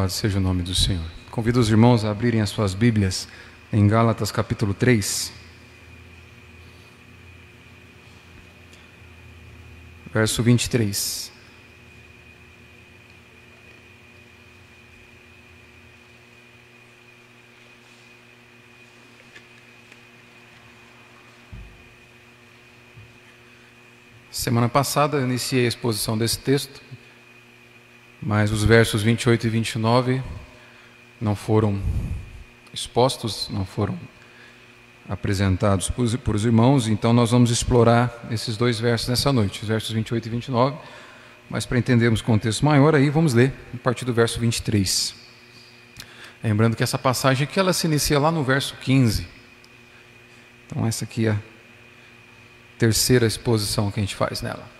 Louvado seja o nome do Senhor. Convido os irmãos a abrirem as suas Bíblias em Gálatas capítulo 3. Verso 23. Semana passada eu iniciei a exposição desse texto, mas os versos 28 e 29 não foram expostos, não foram apresentados por os irmãos, então nós vamos explorar esses dois versos nessa noite, os versos 28 e 29, mas para entendermos o contexto maior, aí vamos ler a partir do verso 23. Lembrando que essa passagem aqui ela se inicia lá no verso 15. Então essa aqui é a terceira exposição que a gente faz nela.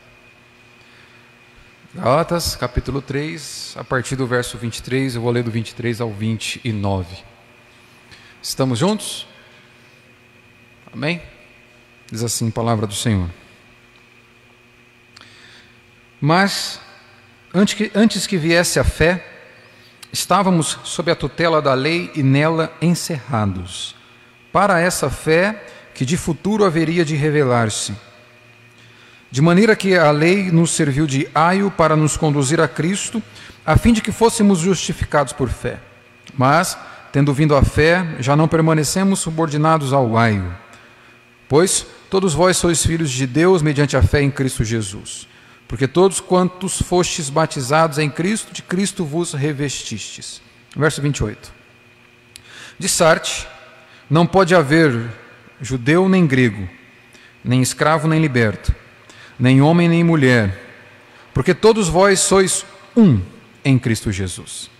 Gálatas, capítulo 3, a partir do verso 23, eu vou ler do 23 ao 29. Estamos juntos? Amém? Diz assim a palavra do Senhor. Mas, antes que, antes que viesse a fé, estávamos sob a tutela da lei e nela encerrados, para essa fé que de futuro haveria de revelar-se de maneira que a lei nos serviu de aio para nos conduzir a Cristo, a fim de que fôssemos justificados por fé. Mas, tendo vindo a fé, já não permanecemos subordinados ao aio. Pois todos vós sois filhos de Deus mediante a fé em Cristo Jesus. Porque todos quantos fostes batizados em Cristo, de Cristo vos revestistes. Verso 28. De Sarte, não pode haver judeu nem grego, nem escravo nem liberto nem homem nem mulher, porque todos vós sois um em Cristo Jesus.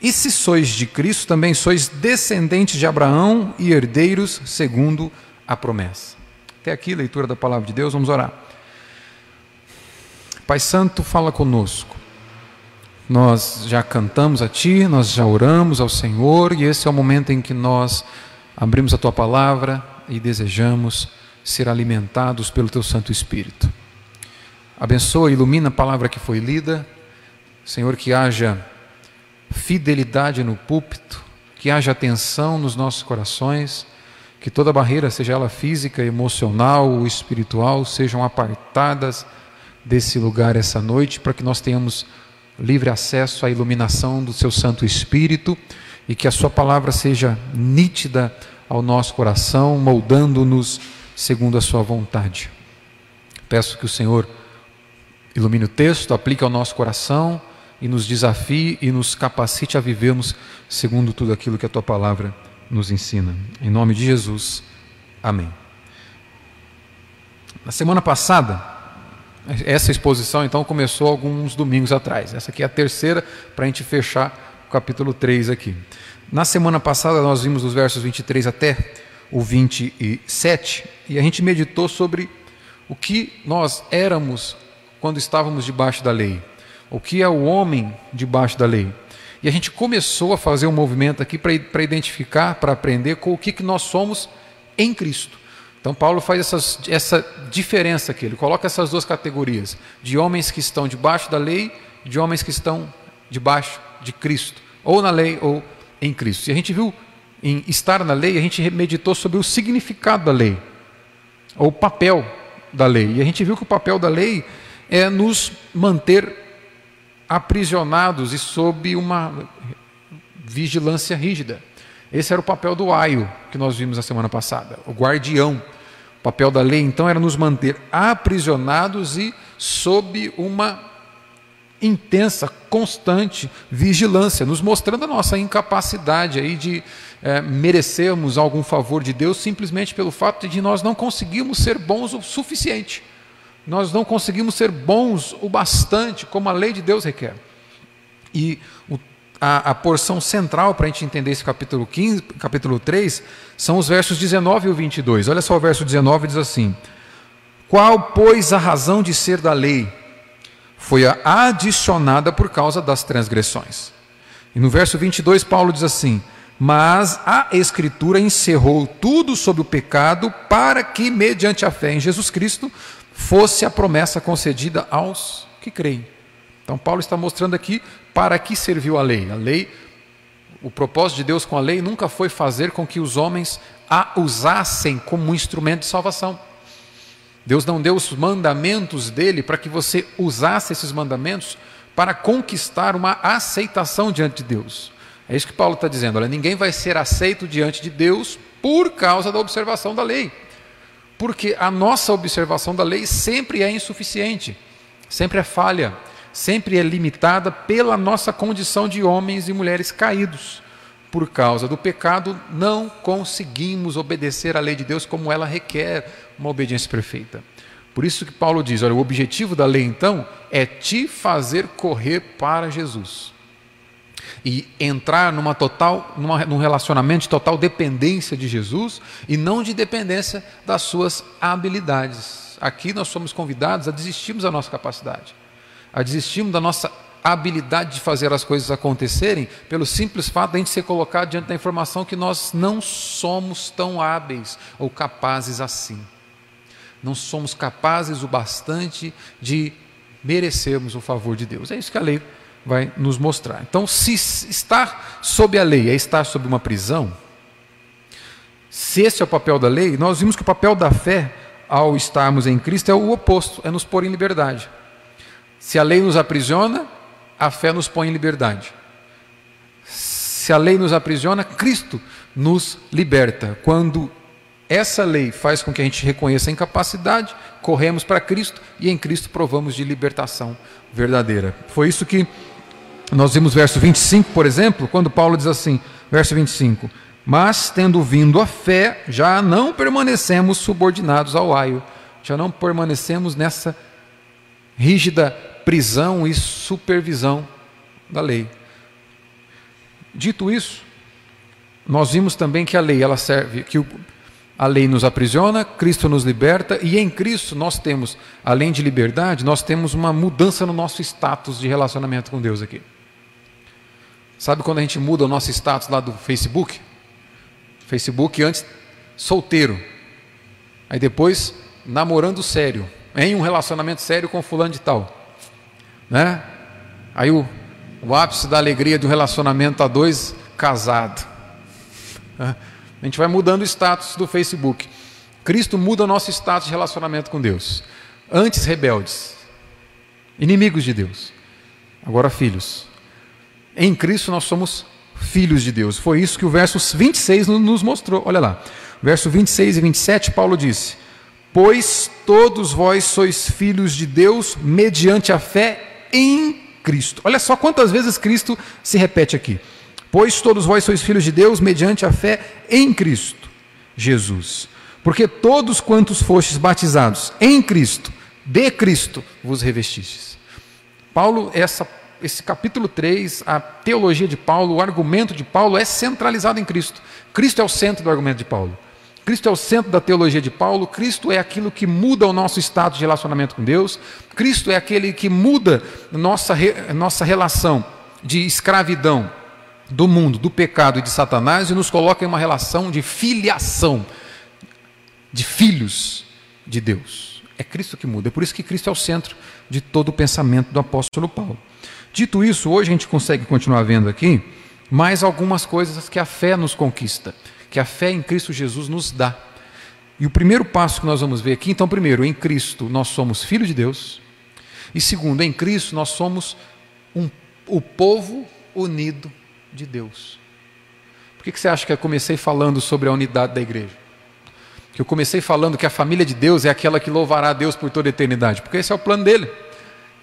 E se sois de Cristo, também sois descendentes de Abraão e herdeiros segundo a promessa. Até aqui, leitura da palavra de Deus, vamos orar. Pai Santo, fala conosco. Nós já cantamos a Ti, nós já oramos ao Senhor, e esse é o momento em que nós abrimos a Tua palavra e desejamos ser alimentados pelo Teu Santo Espírito. Abençoa ilumina a palavra que foi lida. Senhor, que haja fidelidade no púlpito, que haja atenção nos nossos corações, que toda barreira, seja ela física, emocional ou espiritual, sejam apartadas desse lugar essa noite, para que nós tenhamos livre acesso à iluminação do Seu Santo Espírito e que a Sua palavra seja nítida ao nosso coração, moldando-nos segundo a Sua vontade. Peço que o Senhor Ilumine o texto, aplique ao nosso coração e nos desafie e nos capacite a vivermos segundo tudo aquilo que a tua palavra nos ensina. Em nome de Jesus. Amém. Na semana passada, essa exposição então começou alguns domingos atrás. Essa aqui é a terceira para a gente fechar o capítulo 3 aqui. Na semana passada nós vimos os versos 23 até o 27 e a gente meditou sobre o que nós éramos quando estávamos debaixo da lei. O que é o homem debaixo da lei? E a gente começou a fazer um movimento aqui para identificar, para aprender com o que, que nós somos em Cristo. Então, Paulo faz essas, essa diferença aqui, ele coloca essas duas categorias: de homens que estão debaixo da lei, de homens que estão debaixo de Cristo, ou na lei ou em Cristo. E a gente viu em estar na lei, a gente meditou sobre o significado da lei, ou o papel da lei. E a gente viu que o papel da lei é nos manter aprisionados e sob uma vigilância rígida. Esse era o papel do aio que nós vimos na semana passada, o guardião. O papel da lei, então, era nos manter aprisionados e sob uma intensa, constante vigilância, nos mostrando a nossa incapacidade aí de é, merecermos algum favor de Deus simplesmente pelo fato de nós não conseguirmos ser bons o suficiente nós não conseguimos ser bons o bastante, como a lei de Deus requer. E o, a, a, porção central para a gente entender esse capítulo, 15, capítulo 3 são os versos 19 e 22. Olha só o verso 19 diz assim: Qual, pois, a razão de ser da lei? Foi adicionada por causa das transgressões. E no verso 22, Paulo diz assim: Mas a Escritura encerrou tudo sobre o pecado, para que, mediante a fé em Jesus Cristo, fosse a promessa concedida aos que creem. Então, Paulo está mostrando aqui para que serviu a lei. A lei, o propósito de Deus com a lei nunca foi fazer com que os homens a usassem como um instrumento de salvação. Deus não deu os mandamentos dele para que você usasse esses mandamentos para conquistar uma aceitação diante de Deus. É isso que Paulo está dizendo. Olha, ninguém vai ser aceito diante de Deus por causa da observação da lei. Porque a nossa observação da lei sempre é insuficiente, sempre é falha, sempre é limitada pela nossa condição de homens e mulheres caídos. Por causa do pecado, não conseguimos obedecer à lei de Deus como ela requer uma obediência perfeita. Por isso que Paulo diz: olha, o objetivo da lei então é te fazer correr para Jesus e entrar numa total, numa, num relacionamento de total dependência de Jesus e não de dependência das suas habilidades. Aqui nós somos convidados a desistirmos da nossa capacidade, a desistirmos da nossa habilidade de fazer as coisas acontecerem, pelo simples fato de a gente ser colocado diante da informação que nós não somos tão hábeis ou capazes assim. Não somos capazes o bastante de merecermos o favor de Deus. É isso que a lei vai nos mostrar. Então, se estar sob a lei é estar sob uma prisão, se esse é o papel da lei, nós vimos que o papel da fé ao estarmos em Cristo é o oposto, é nos pôr em liberdade. Se a lei nos aprisiona, a fé nos põe em liberdade. Se a lei nos aprisiona, Cristo nos liberta. Quando essa lei faz com que a gente reconheça a incapacidade, corremos para Cristo e em Cristo provamos de libertação verdadeira. Foi isso que nós vimos verso 25, por exemplo, quando Paulo diz assim, verso 25: Mas tendo vindo a fé, já não permanecemos subordinados ao aio, já não permanecemos nessa rígida prisão e supervisão da lei. Dito isso, nós vimos também que a lei ela serve, que a lei nos aprisiona, Cristo nos liberta e em Cristo nós temos, além de liberdade, nós temos uma mudança no nosso status de relacionamento com Deus aqui. Sabe quando a gente muda o nosso status lá do Facebook? Facebook antes solteiro, aí depois namorando sério, em um relacionamento sério com fulano de tal, né? Aí o, o ápice da alegria de um relacionamento a dois casado. Né? A gente vai mudando o status do Facebook. Cristo muda o nosso status de relacionamento com Deus. Antes rebeldes, inimigos de Deus, agora filhos. Em Cristo nós somos filhos de Deus. Foi isso que o verso 26 nos mostrou. Olha lá. Verso 26 e 27, Paulo disse: Pois todos vós sois filhos de Deus mediante a fé em Cristo. Olha só quantas vezes Cristo se repete aqui. Pois todos vós sois filhos de Deus mediante a fé em Cristo Jesus. Porque todos quantos fostes batizados em Cristo, de Cristo, vos revestistes. Paulo, essa esse capítulo 3, a teologia de Paulo, o argumento de Paulo é centralizado em Cristo. Cristo é o centro do argumento de Paulo. Cristo é o centro da teologia de Paulo, Cristo é aquilo que muda o nosso estado de relacionamento com Deus, Cristo é aquele que muda nossa, nossa relação de escravidão do mundo, do pecado e de Satanás e nos coloca em uma relação de filiação, de filhos de Deus. É Cristo que muda, é por isso que Cristo é o centro de todo o pensamento do apóstolo Paulo. Dito isso, hoje a gente consegue continuar vendo aqui mais algumas coisas que a fé nos conquista, que a fé em Cristo Jesus nos dá. E o primeiro passo que nós vamos ver aqui, então, primeiro, em Cristo nós somos filhos de Deus, e segundo, em Cristo nós somos um, o povo unido de Deus. Por que, que você acha que eu comecei falando sobre a unidade da igreja? Que eu comecei falando que a família de Deus é aquela que louvará a Deus por toda a eternidade, porque esse é o plano dele,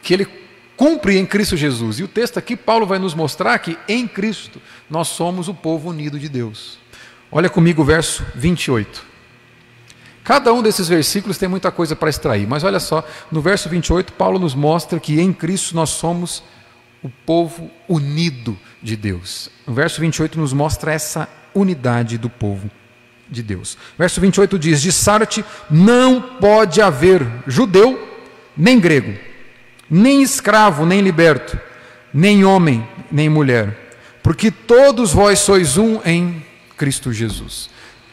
que ele cumpre em Cristo Jesus. E o texto aqui, Paulo vai nos mostrar que em Cristo nós somos o povo unido de Deus. Olha comigo o verso 28. Cada um desses versículos tem muita coisa para extrair, mas olha só, no verso 28, Paulo nos mostra que em Cristo nós somos o povo unido de Deus. O verso 28 nos mostra essa unidade do povo de Deus. Verso 28 diz: De Sarte não pode haver judeu nem grego nem escravo, nem liberto, nem homem, nem mulher, porque todos vós sois um em Cristo Jesus.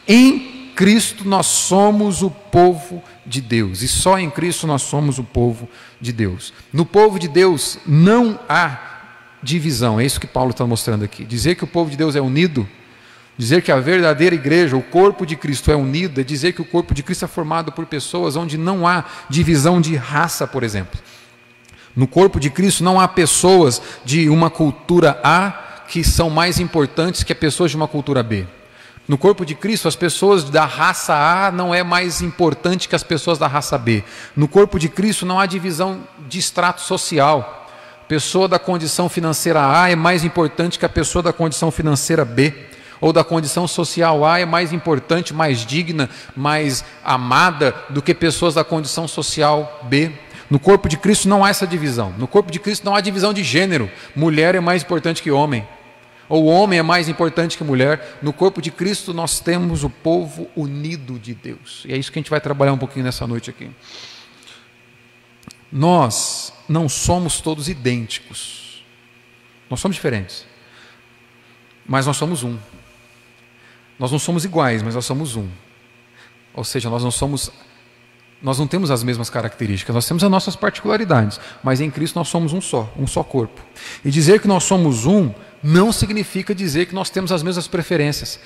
Em Cristo nós somos o povo de Deus, e só em Cristo nós somos o povo de Deus. No povo de Deus não há divisão, é isso que Paulo está mostrando aqui. Dizer que o povo de Deus é unido, dizer que a verdadeira igreja, o corpo de Cristo é unido, é dizer que o corpo de Cristo é formado por pessoas onde não há divisão de raça, por exemplo. No corpo de Cristo não há pessoas de uma cultura A que são mais importantes que pessoas de uma cultura B. No corpo de Cristo, as pessoas da raça A não é mais importante que as pessoas da raça B. No corpo de Cristo não há divisão de extrato social. Pessoa da condição financeira A é mais importante que a pessoa da condição financeira B. Ou da condição social A é mais importante, mais digna, mais amada do que pessoas da condição social B. No corpo de Cristo não há essa divisão. No corpo de Cristo não há divisão de gênero. Mulher é mais importante que homem. Ou homem é mais importante que mulher. No corpo de Cristo nós temos o povo unido de Deus. E é isso que a gente vai trabalhar um pouquinho nessa noite aqui. Nós não somos todos idênticos. Nós somos diferentes. Mas nós somos um. Nós não somos iguais, mas nós somos um. Ou seja, nós não somos nós não temos as mesmas características, nós temos as nossas particularidades, mas em Cristo nós somos um só, um só corpo. E dizer que nós somos um não significa dizer que nós temos as mesmas preferências,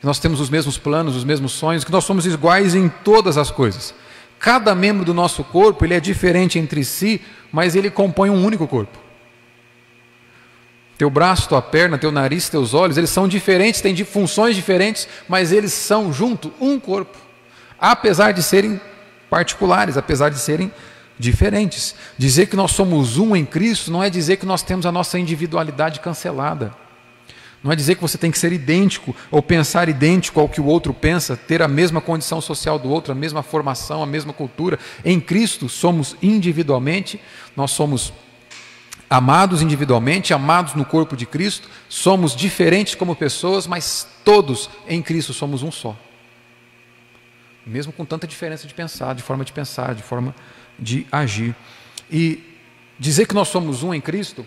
que nós temos os mesmos planos, os mesmos sonhos, que nós somos iguais em todas as coisas. Cada membro do nosso corpo ele é diferente entre si, mas ele compõe um único corpo. Teu braço, tua perna, teu nariz, teus olhos, eles são diferentes, têm funções diferentes, mas eles são junto um corpo, apesar de serem particulares, apesar de serem diferentes. Dizer que nós somos um em Cristo não é dizer que nós temos a nossa individualidade cancelada. Não é dizer que você tem que ser idêntico ou pensar idêntico ao que o outro pensa, ter a mesma condição social do outro, a mesma formação, a mesma cultura. Em Cristo somos individualmente, nós somos amados individualmente, amados no corpo de Cristo, somos diferentes como pessoas, mas todos em Cristo somos um só mesmo com tanta diferença de pensar, de forma de pensar, de forma de agir. E dizer que nós somos um em Cristo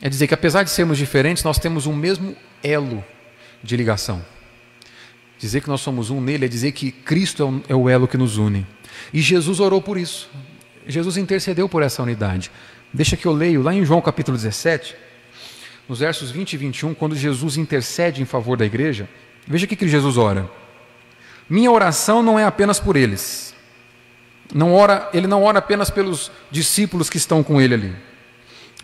é dizer que apesar de sermos diferentes, nós temos um mesmo elo de ligação. Dizer que nós somos um nele é dizer que Cristo é o elo que nos une. E Jesus orou por isso. Jesus intercedeu por essa unidade. Deixa que eu leio lá em João capítulo 17, nos versos 20 e 21, quando Jesus intercede em favor da igreja. Veja o que Jesus ora. Minha oração não é apenas por eles. Não ora, ele não ora apenas pelos discípulos que estão com ele ali.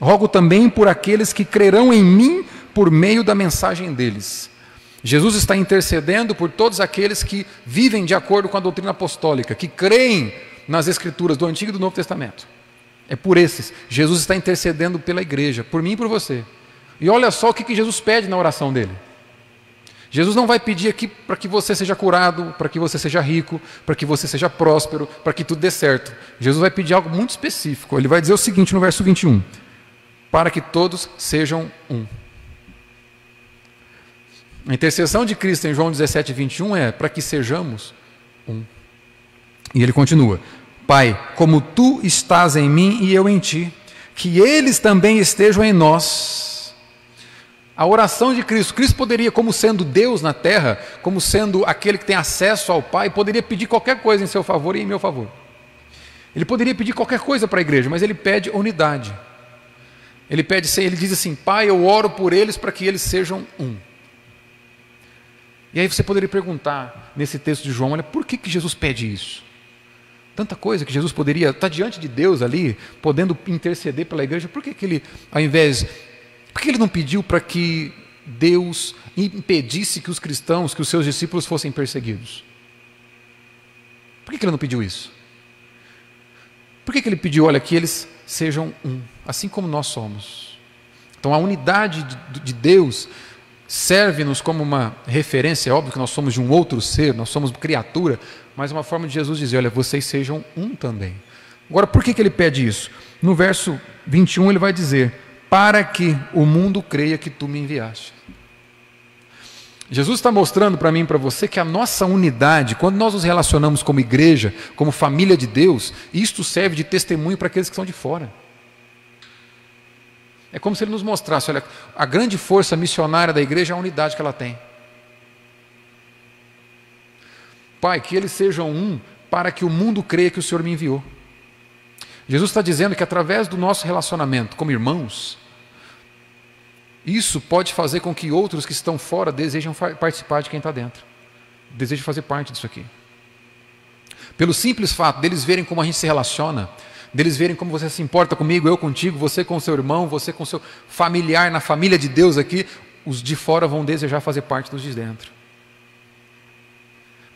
Rogo também por aqueles que crerão em mim por meio da mensagem deles. Jesus está intercedendo por todos aqueles que vivem de acordo com a doutrina apostólica, que creem nas escrituras do Antigo e do Novo Testamento. É por esses. Jesus está intercedendo pela igreja, por mim e por você. E olha só o que Jesus pede na oração dele. Jesus não vai pedir aqui para que você seja curado, para que você seja rico, para que você seja próspero, para que tudo dê certo. Jesus vai pedir algo muito específico. Ele vai dizer o seguinte no verso 21: Para que todos sejam um. A intercessão de Cristo em João 17, 21 é para que sejamos um. E ele continua: Pai, como tu estás em mim e eu em ti, que eles também estejam em nós a oração de Cristo. Cristo poderia, como sendo Deus na terra, como sendo aquele que tem acesso ao Pai, poderia pedir qualquer coisa em seu favor e em meu favor. Ele poderia pedir qualquer coisa para a igreja, mas ele pede unidade. Ele pede, ele diz assim: Pai, eu oro por eles para que eles sejam um. E aí você poderia perguntar nesse texto de João: olha, por que, que Jesus pede isso? Tanta coisa que Jesus poderia estar diante de Deus ali, podendo interceder pela igreja, por que, que ele, ao invés por que ele não pediu para que Deus impedisse que os cristãos, que os seus discípulos fossem perseguidos? Por que ele não pediu isso? Por que ele pediu, olha, que eles sejam um, assim como nós somos? Então a unidade de Deus serve-nos como uma referência, é óbvio que nós somos de um outro ser, nós somos criatura, mas uma forma de Jesus dizer, olha, vocês sejam um também. Agora, por que, que ele pede isso? No verso 21 ele vai dizer: para que o mundo creia que tu me enviaste. Jesus está mostrando para mim e para você que a nossa unidade, quando nós nos relacionamos como igreja, como família de Deus, isto serve de testemunho para aqueles que estão de fora. É como se ele nos mostrasse: olha, a grande força missionária da igreja é a unidade que ela tem. Pai, que eles sejam um, para que o mundo creia que o Senhor me enviou. Jesus está dizendo que através do nosso relacionamento como irmãos, isso pode fazer com que outros que estão fora desejam participar de quem está dentro, desejam fazer parte disso aqui. Pelo simples fato deles verem como a gente se relaciona, deles verem como você se importa comigo, eu contigo, você com seu irmão, você com seu familiar na família de Deus aqui, os de fora vão desejar fazer parte dos de dentro.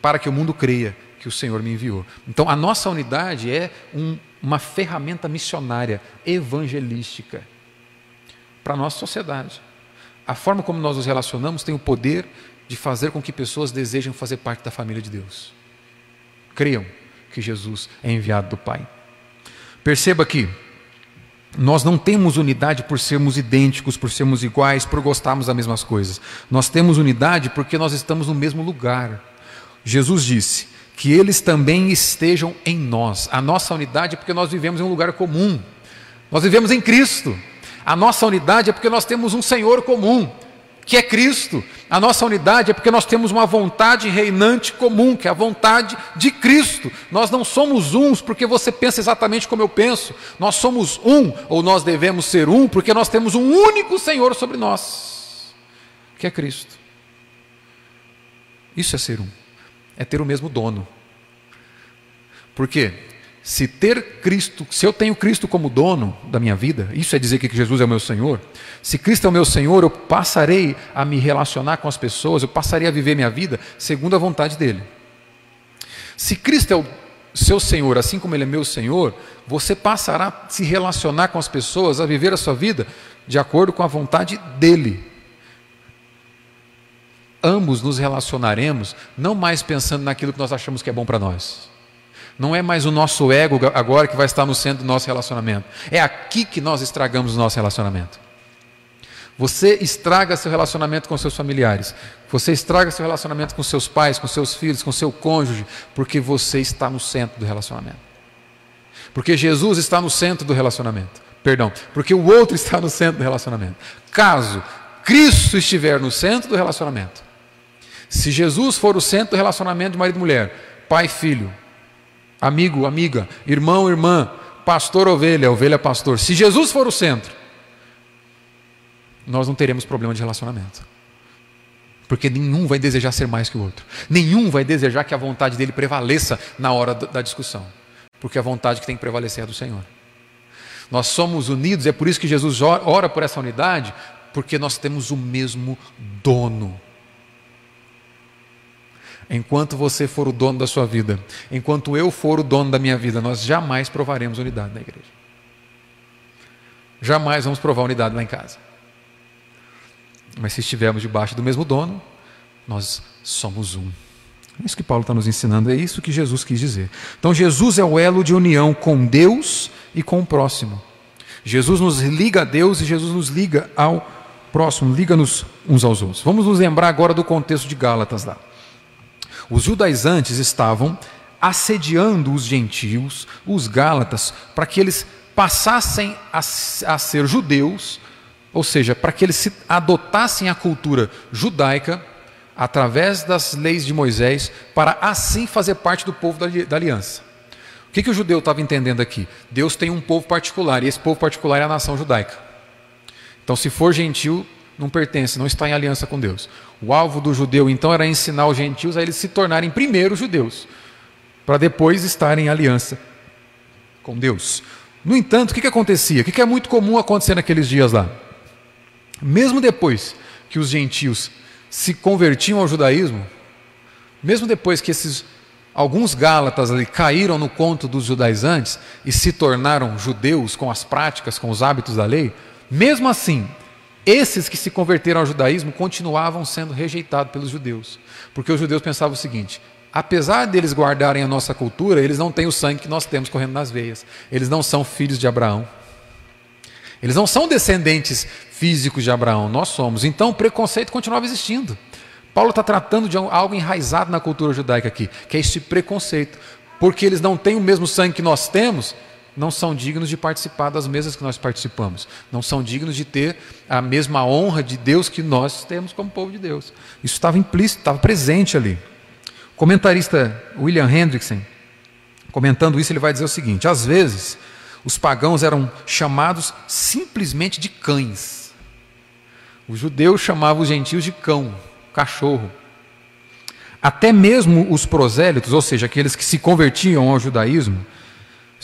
Para que o mundo creia que o Senhor me enviou. Então, a nossa unidade é um, uma ferramenta missionária, evangelística, para a nossa sociedade. A forma como nós nos relacionamos tem o poder de fazer com que pessoas desejem fazer parte da família de Deus. Creiam que Jesus é enviado do Pai. Perceba que nós não temos unidade por sermos idênticos, por sermos iguais, por gostarmos das mesmas coisas. Nós temos unidade porque nós estamos no mesmo lugar. Jesus disse: que eles também estejam em nós. A nossa unidade é porque nós vivemos em um lugar comum. Nós vivemos em Cristo. A nossa unidade é porque nós temos um Senhor comum, que é Cristo. A nossa unidade é porque nós temos uma vontade reinante comum, que é a vontade de Cristo. Nós não somos uns porque você pensa exatamente como eu penso. Nós somos um, ou nós devemos ser um, porque nós temos um único Senhor sobre nós, que é Cristo. Isso é ser um é ter o mesmo dono. Por quê? Se ter Cristo, se eu tenho Cristo como dono da minha vida, isso é dizer que Jesus é o meu Senhor. Se Cristo é o meu Senhor, eu passarei a me relacionar com as pessoas, eu passarei a viver minha vida segundo a vontade dele. Se Cristo é o seu Senhor, assim como ele é meu Senhor, você passará a se relacionar com as pessoas, a viver a sua vida de acordo com a vontade dele ambos nos relacionaremos não mais pensando naquilo que nós achamos que é bom para nós. Não é mais o nosso ego agora que vai estar no centro do nosso relacionamento. É aqui que nós estragamos o nosso relacionamento. Você estraga seu relacionamento com seus familiares. Você estraga seu relacionamento com seus pais, com seus filhos, com seu cônjuge, porque você está no centro do relacionamento. Porque Jesus está no centro do relacionamento. Perdão, porque o outro está no centro do relacionamento. Caso Cristo estiver no centro do relacionamento, se Jesus for o centro do relacionamento de marido e mulher, pai filho, amigo, amiga, irmão, irmã, pastor, ovelha, ovelha, pastor, se Jesus for o centro, nós não teremos problema de relacionamento. Porque nenhum vai desejar ser mais que o outro. Nenhum vai desejar que a vontade dele prevaleça na hora da discussão. Porque a vontade que tem que prevalecer é do Senhor. Nós somos unidos, é por isso que Jesus ora por essa unidade, porque nós temos o mesmo dono. Enquanto você for o dono da sua vida, enquanto eu for o dono da minha vida, nós jamais provaremos unidade na igreja. Jamais vamos provar unidade lá em casa. Mas se estivermos debaixo do mesmo dono, nós somos um. É isso que Paulo está nos ensinando, é isso que Jesus quis dizer. Então, Jesus é o elo de união com Deus e com o próximo. Jesus nos liga a Deus e Jesus nos liga ao próximo, liga-nos uns aos outros. Vamos nos lembrar agora do contexto de Gálatas lá. Os judaizantes estavam assediando os gentios, os gálatas, para que eles passassem a, a ser judeus, ou seja, para que eles se adotassem a cultura judaica através das leis de Moisés, para assim fazer parte do povo da, da aliança. O que, que o judeu estava entendendo aqui? Deus tem um povo particular, e esse povo particular é a nação judaica. Então, se for gentil, não pertence, não está em aliança com Deus. O alvo do judeu então era ensinar os gentios a eles se tornarem primeiro judeus, para depois estarem em aliança com Deus. No entanto, o que, que acontecia? O que, que é muito comum acontecer naqueles dias lá? Mesmo depois que os gentios se convertiam ao judaísmo, mesmo depois que esses alguns gálatas ali caíram no conto dos judaizantes e se tornaram judeus com as práticas, com os hábitos da lei, mesmo assim, esses que se converteram ao judaísmo continuavam sendo rejeitados pelos judeus, porque os judeus pensavam o seguinte: apesar deles guardarem a nossa cultura, eles não têm o sangue que nós temos correndo nas veias, eles não são filhos de Abraão, eles não são descendentes físicos de Abraão, nós somos. Então o preconceito continuava existindo. Paulo está tratando de algo enraizado na cultura judaica aqui, que é esse preconceito, porque eles não têm o mesmo sangue que nós temos, não são dignos de participar das mesas que nós participamos, não são dignos de ter a mesma honra de Deus que nós temos como povo de Deus. Isso estava implícito, estava presente ali. comentarista William Hendrickson, comentando isso, ele vai dizer o seguinte: às vezes os pagãos eram chamados simplesmente de cães. Os judeus chamavam os gentios de cão, cachorro. Até mesmo os prosélitos, ou seja, aqueles que se convertiam ao judaísmo,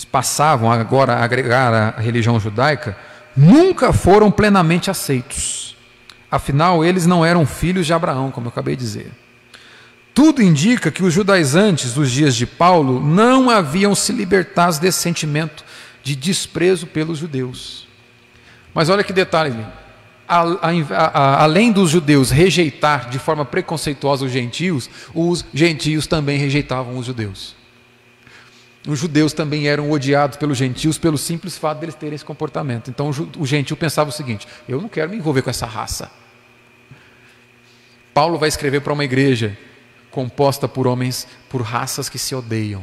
passavam agora a agregar a religião judaica, nunca foram plenamente aceitos. Afinal, eles não eram filhos de Abraão, como eu acabei de dizer. Tudo indica que os judaizantes dos dias de Paulo não haviam se libertado desse sentimento de desprezo pelos judeus. Mas olha que detalhe, além dos judeus rejeitar de forma preconceituosa os gentios, os gentios também rejeitavam os judeus. Os judeus também eram odiados pelos gentios pelo simples fato deles terem esse comportamento. Então o gentio pensava o seguinte: eu não quero me envolver com essa raça. Paulo vai escrever para uma igreja composta por homens, por raças que se odeiam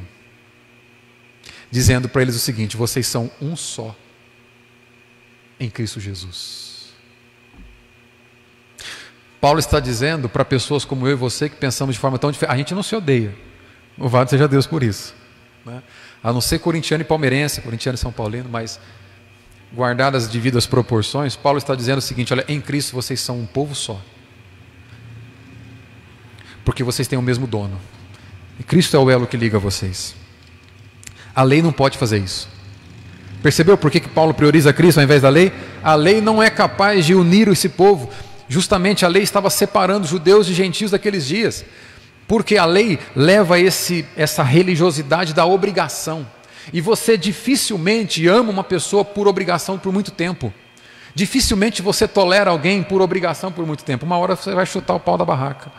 dizendo para eles o seguinte: vocês são um só em Cristo Jesus. Paulo está dizendo para pessoas como eu e você que pensamos de forma tão diferente: a gente não se odeia. Louvado seja Deus por isso. Né? A não ser corintiano e palmeirense, corintiano e São Paulino, mas guardadas as devidas proporções, Paulo está dizendo o seguinte: olha, em Cristo vocês são um povo só. Porque vocês têm o mesmo dono. E Cristo é o elo que liga vocês. A lei não pode fazer isso. Percebeu por que, que Paulo prioriza Cristo ao invés da lei? A lei não é capaz de unir esse povo. Justamente a lei estava separando judeus e gentios daqueles dias. Porque a lei leva esse, essa religiosidade da obrigação. E você dificilmente ama uma pessoa por obrigação por muito tempo. Dificilmente você tolera alguém por obrigação por muito tempo. Uma hora você vai chutar o pau da barraca.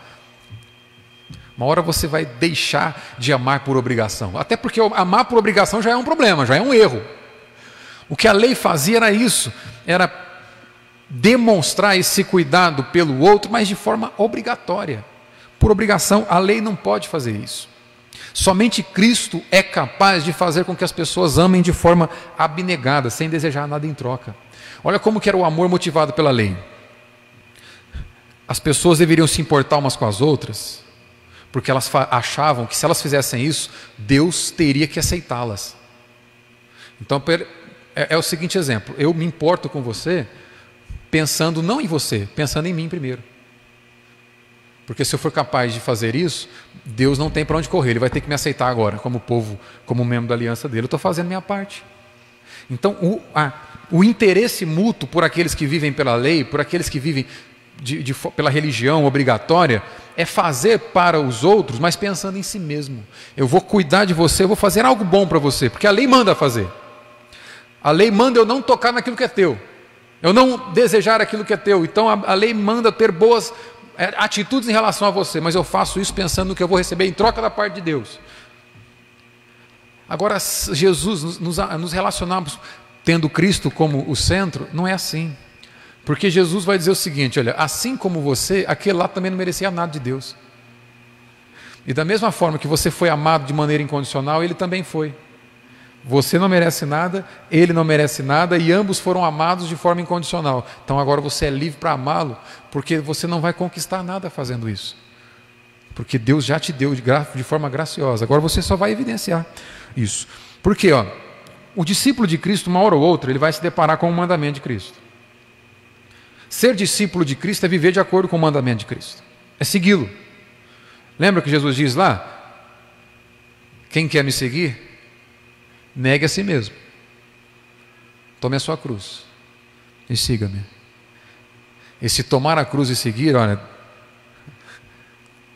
Uma hora você vai deixar de amar por obrigação. Até porque amar por obrigação já é um problema, já é um erro. O que a lei fazia era isso, era demonstrar esse cuidado pelo outro, mas de forma obrigatória. Por obrigação, a lei não pode fazer isso. Somente Cristo é capaz de fazer com que as pessoas amem de forma abnegada, sem desejar nada em troca. Olha como que era o amor motivado pela lei. As pessoas deveriam se importar umas com as outras, porque elas achavam que se elas fizessem isso, Deus teria que aceitá-las. Então, é, é o seguinte exemplo: eu me importo com você pensando não em você, pensando em mim primeiro. Porque se eu for capaz de fazer isso, Deus não tem para onde correr, Ele vai ter que me aceitar agora, como povo, como membro da aliança dele. Eu estou fazendo minha parte. Então, o, a, o interesse mútuo por aqueles que vivem pela lei, por aqueles que vivem de, de, pela religião obrigatória é fazer para os outros, mas pensando em si mesmo. Eu vou cuidar de você, eu vou fazer algo bom para você, porque a lei manda fazer. A lei manda eu não tocar naquilo que é teu, eu não desejar aquilo que é teu. Então a, a lei manda ter boas atitudes em relação a você, mas eu faço isso pensando no que eu vou receber em troca da parte de Deus. Agora, Jesus, nos, nos relacionamos tendo Cristo como o centro, não é assim. Porque Jesus vai dizer o seguinte: olha, assim como você, aquele lá também não merecia nada de Deus. E da mesma forma que você foi amado de maneira incondicional, ele também foi. Você não merece nada, ele não merece nada, e ambos foram amados de forma incondicional. Então agora você é livre para amá-lo, porque você não vai conquistar nada fazendo isso. Porque Deus já te deu de, forma graciosa. Agora você só vai evidenciar isso. Porque, ó, o discípulo de Cristo, uma hora ou outra, ele vai se deparar com o mandamento de Cristo. Ser discípulo de Cristo é viver de acordo com o mandamento de Cristo, é segui-lo. Lembra que Jesus diz lá? Quem quer me seguir, negue a si mesmo, tome a sua cruz e siga-me. E se tomar a cruz e seguir, olha,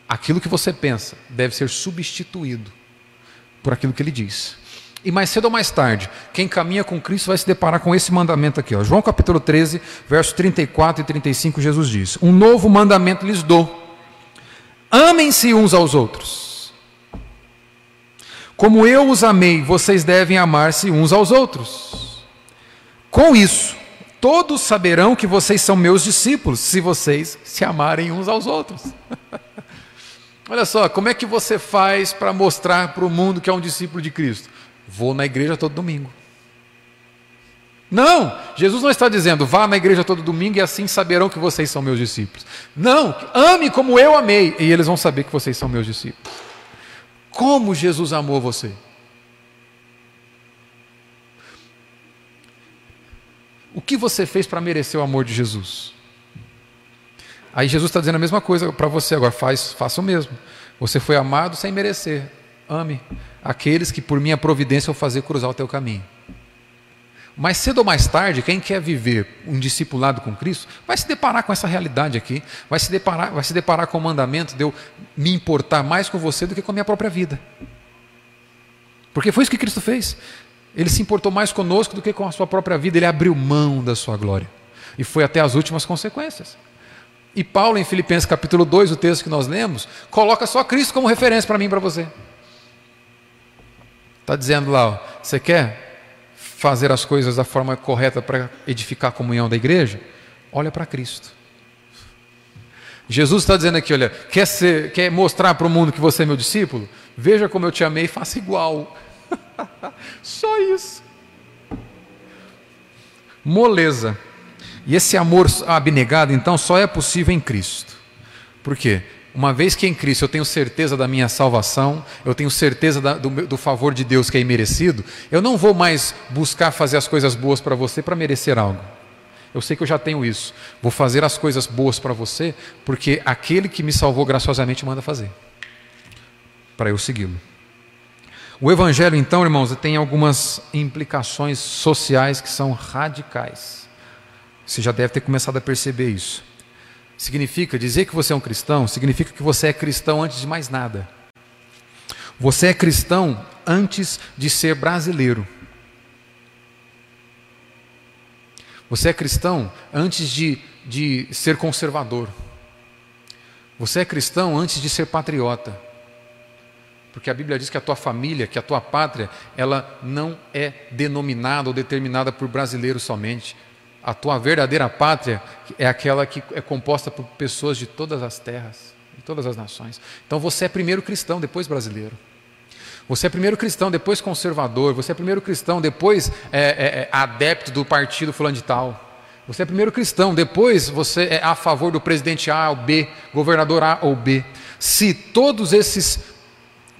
aquilo que você pensa deve ser substituído por aquilo que ele diz. E mais cedo ou mais tarde, quem caminha com Cristo vai se deparar com esse mandamento aqui. Ó. João capítulo 13, versos 34 e 35, Jesus diz: Um novo mandamento lhes dou: amem-se uns aos outros. Como eu os amei, vocês devem amar-se uns aos outros. Com isso, todos saberão que vocês são meus discípulos, se vocês se amarem uns aos outros. Olha só, como é que você faz para mostrar para o mundo que é um discípulo de Cristo? Vou na igreja todo domingo. Não, Jesus não está dizendo, vá na igreja todo domingo e assim saberão que vocês são meus discípulos. Não, ame como eu amei, e eles vão saber que vocês são meus discípulos. Como Jesus amou você. O que você fez para merecer o amor de Jesus? Aí Jesus está dizendo a mesma coisa para você agora, faz, faça o mesmo. Você foi amado sem merecer. Ame aqueles que por minha providência eu fazer cruzar o teu caminho. Mais cedo ou mais tarde, quem quer viver um discipulado com Cristo, vai se deparar com essa realidade aqui, vai se deparar, vai se deparar com o mandamento de eu me importar mais com você do que com a minha própria vida. Porque foi isso que Cristo fez. Ele se importou mais conosco do que com a sua própria vida, ele abriu mão da sua glória. E foi até as últimas consequências. E Paulo, em Filipenses capítulo 2, o texto que nós lemos, coloca só Cristo como referência para mim e para você. Está dizendo lá, ó, você quer fazer as coisas da forma correta para edificar a comunhão da igreja? Olha para Cristo. Jesus está dizendo aqui: olha, quer, ser, quer mostrar para o mundo que você é meu discípulo? Veja como eu te amei e faça igual. Só isso. Moleza. E esse amor abnegado, então, só é possível em Cristo. Por quê? Uma vez que em Cristo eu tenho certeza da minha salvação, eu tenho certeza da, do, do, favor de Deus que é imerecido, eu não vou mais buscar fazer as coisas boas para você para merecer algo. Eu sei que eu já tenho isso. Vou fazer as coisas boas para você, porque aquele que me salvou graciosamente manda fazer, para eu segui-lo. O Evangelho, então, irmãos, tem algumas implicações sociais que são radicais. Você já deve ter começado a perceber isso. Significa dizer que você é um cristão, significa que você é cristão antes de mais nada. Você é cristão antes de ser brasileiro. Você é cristão antes de, de ser conservador. Você é cristão antes de ser patriota. Porque a Bíblia diz que a tua família, que a tua pátria, ela não é denominada ou determinada por brasileiros somente, a tua verdadeira pátria é aquela que é composta por pessoas de todas as terras, de todas as nações. Então você é primeiro cristão, depois brasileiro. Você é primeiro cristão, depois conservador. Você é primeiro cristão, depois é, é, é adepto do partido fulano de tal. Você é primeiro cristão, depois você é a favor do presidente A ou B, governador A ou B. Se todos esses,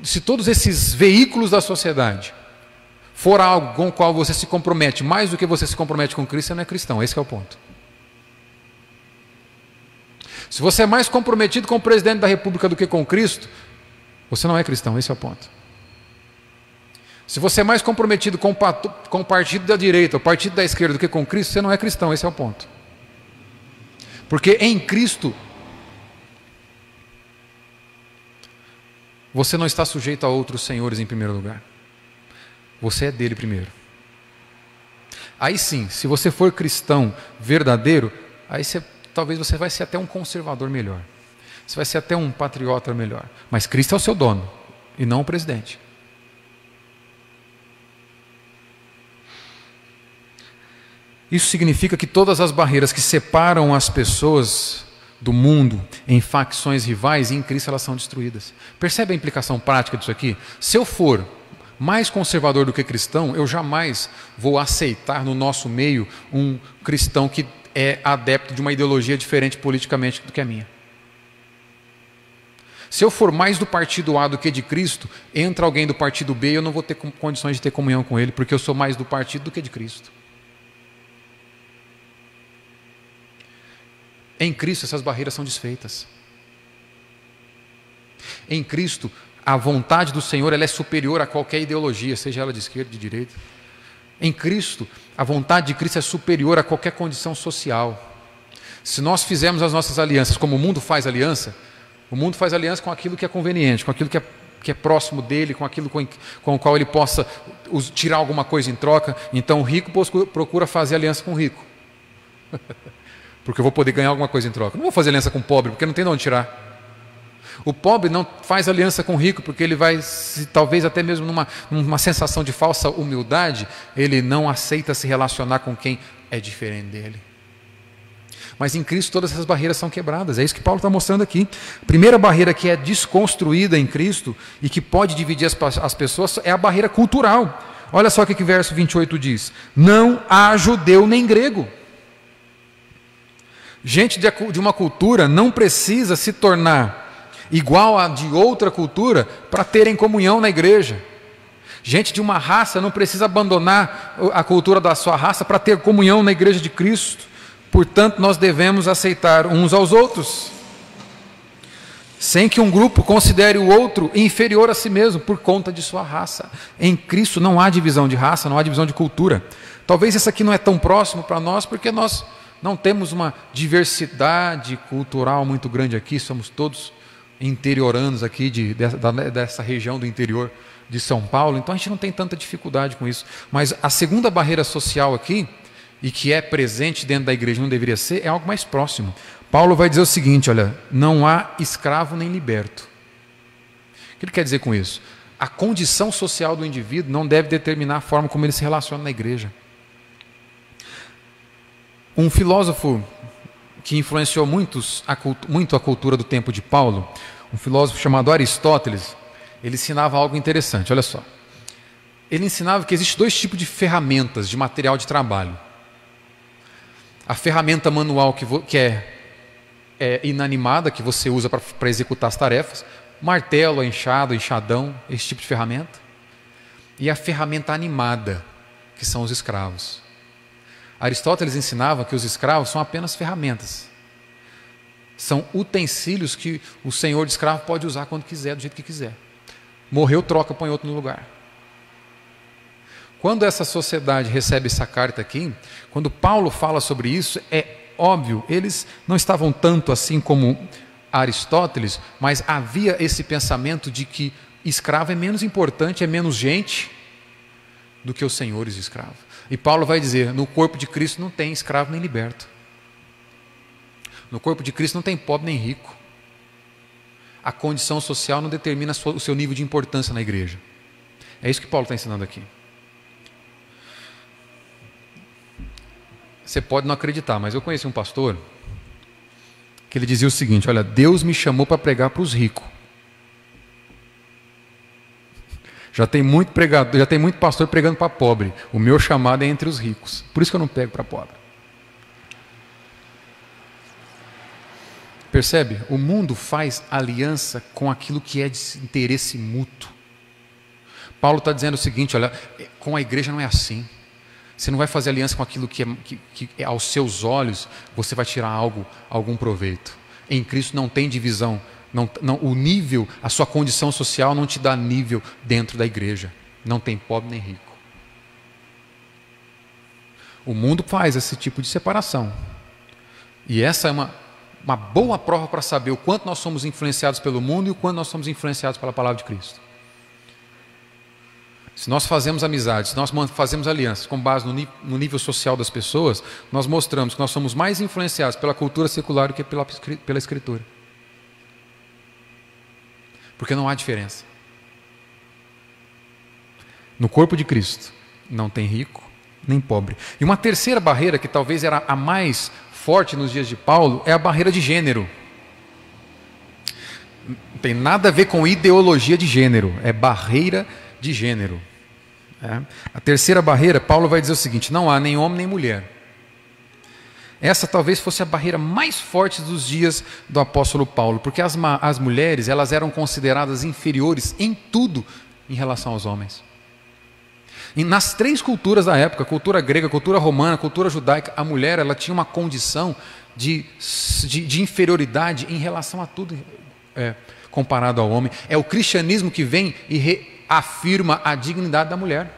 se todos esses veículos da sociedade for algo com o qual você se compromete mais do que você se compromete com Cristo, você não é cristão. Esse é o ponto. Se você é mais comprometido com o presidente da República do que com Cristo, você não é cristão. Esse é o ponto. Se você é mais comprometido com, com o partido da direita, o partido da esquerda do que com Cristo, você não é cristão. Esse é o ponto. Porque em Cristo você não está sujeito a outros senhores em primeiro lugar. Você é dele primeiro. Aí sim, se você for cristão verdadeiro, aí você, talvez você vai ser até um conservador melhor. Você vai ser até um patriota melhor. Mas Cristo é o seu dono e não o presidente. Isso significa que todas as barreiras que separam as pessoas do mundo em facções rivais, em Cristo elas são destruídas. Percebe a implicação prática disso aqui? Se eu for mais conservador do que cristão, eu jamais vou aceitar no nosso meio um cristão que é adepto de uma ideologia diferente politicamente do que a minha. Se eu for mais do partido A do que de Cristo, entra alguém do partido B eu não vou ter condições de ter comunhão com ele, porque eu sou mais do partido do que de Cristo. Em Cristo essas barreiras são desfeitas. Em Cristo a vontade do Senhor ela é superior a qualquer ideologia, seja ela de esquerda ou de direita. Em Cristo, a vontade de Cristo é superior a qualquer condição social. Se nós fizermos as nossas alianças como o mundo faz aliança, o mundo faz aliança com aquilo que é conveniente, com aquilo que é, que é próximo dele, com aquilo com, com o qual ele possa tirar alguma coisa em troca. Então o rico procura fazer aliança com o rico. porque eu vou poder ganhar alguma coisa em troca. Não vou fazer aliança com o pobre, porque não tem de onde tirar. O pobre não faz aliança com o rico porque ele vai, se, talvez até mesmo numa, numa sensação de falsa humildade, ele não aceita se relacionar com quem é diferente dele. Mas em Cristo todas essas barreiras são quebradas, é isso que Paulo está mostrando aqui. Primeira barreira que é desconstruída em Cristo e que pode dividir as, as pessoas é a barreira cultural. Olha só o que, que verso 28 diz: Não há judeu nem grego. Gente de uma cultura não precisa se tornar igual a de outra cultura, para terem comunhão na igreja. Gente de uma raça não precisa abandonar a cultura da sua raça para ter comunhão na igreja de Cristo. Portanto, nós devemos aceitar uns aos outros, sem que um grupo considere o outro inferior a si mesmo por conta de sua raça. Em Cristo não há divisão de raça, não há divisão de cultura. Talvez isso aqui não é tão próximo para nós porque nós não temos uma diversidade cultural muito grande aqui, somos todos interioranos aqui de, dessa, dessa região do interior de São Paulo, então a gente não tem tanta dificuldade com isso. Mas a segunda barreira social aqui, e que é presente dentro da igreja, não deveria ser, é algo mais próximo. Paulo vai dizer o seguinte: olha, não há escravo nem liberto. O que ele quer dizer com isso? A condição social do indivíduo não deve determinar a forma como ele se relaciona na igreja. Um filósofo que influenciou muitos, a, muito a cultura do tempo de Paulo, um filósofo chamado Aristóteles, ele ensinava algo interessante, olha só. Ele ensinava que existem dois tipos de ferramentas de material de trabalho. A ferramenta manual que, que é, é, inanimada, que você usa para executar as tarefas, martelo, enxada, enxadão, esse tipo de ferramenta. E a ferramenta animada, que são os escravos. Aristóteles ensinava que os escravos são apenas ferramentas. São utensílios que o senhor de escravo pode usar quando quiser, do jeito que quiser. Morreu, troca, põe outro no lugar. Quando essa sociedade recebe essa carta aqui, quando Paulo fala sobre isso, é óbvio, eles não estavam tanto assim como Aristóteles, mas havia esse pensamento de que escravo é menos importante, é menos gente do que os senhores de escravo. E Paulo vai dizer: no corpo de Cristo não tem escravo nem liberto. No corpo de Cristo não tem pobre nem rico a condição social não determina o seu nível de importância na igreja. É isso que Paulo está ensinando aqui. Você pode não acreditar, mas eu conheci um pastor que ele dizia o seguinte: Olha, Deus me chamou para pregar para os ricos. Já tem muito pregador, já tem muito pastor pregando para pobre. O meu chamado é entre os ricos. Por isso que eu não pego para pobre. Percebe? O mundo faz aliança com aquilo que é de interesse mútuo. Paulo está dizendo o seguinte: olha, com a igreja não é assim. Você não vai fazer aliança com aquilo que, é, que, que é aos seus olhos você vai tirar algo, algum proveito. Em Cristo não tem divisão. Não, não, o nível, a sua condição social não te dá nível dentro da igreja. Não tem pobre nem rico. O mundo faz esse tipo de separação. E essa é uma, uma boa prova para saber o quanto nós somos influenciados pelo mundo e o quanto nós somos influenciados pela palavra de Cristo. Se nós fazemos amizades, se nós fazemos alianças com base no, no, nível social das pessoas, nós mostramos que nós somos mais influenciados pela cultura secular do que pela, pela escritura. Porque não há diferença. No corpo de Cristo, não tem rico nem pobre. E uma terceira barreira, que talvez era a mais forte nos dias de Paulo é a barreira de gênero. Não tem nada a ver com ideologia de gênero, é barreira de gênero. É. A terceira barreira, Paulo vai dizer o seguinte: não há nem homem nem mulher. Essa talvez fosse a barreira mais forte dos dias do apóstolo Paulo, porque as, as mulheres elas eram consideradas inferiores em tudo em relação aos homens. E nas três culturas da época, cultura grega, cultura romana, cultura judaica, a mulher ela tinha uma condição de, de, de inferioridade em relação a tudo é, comparado ao homem. É o cristianismo que vem e reafirma a dignidade da mulher.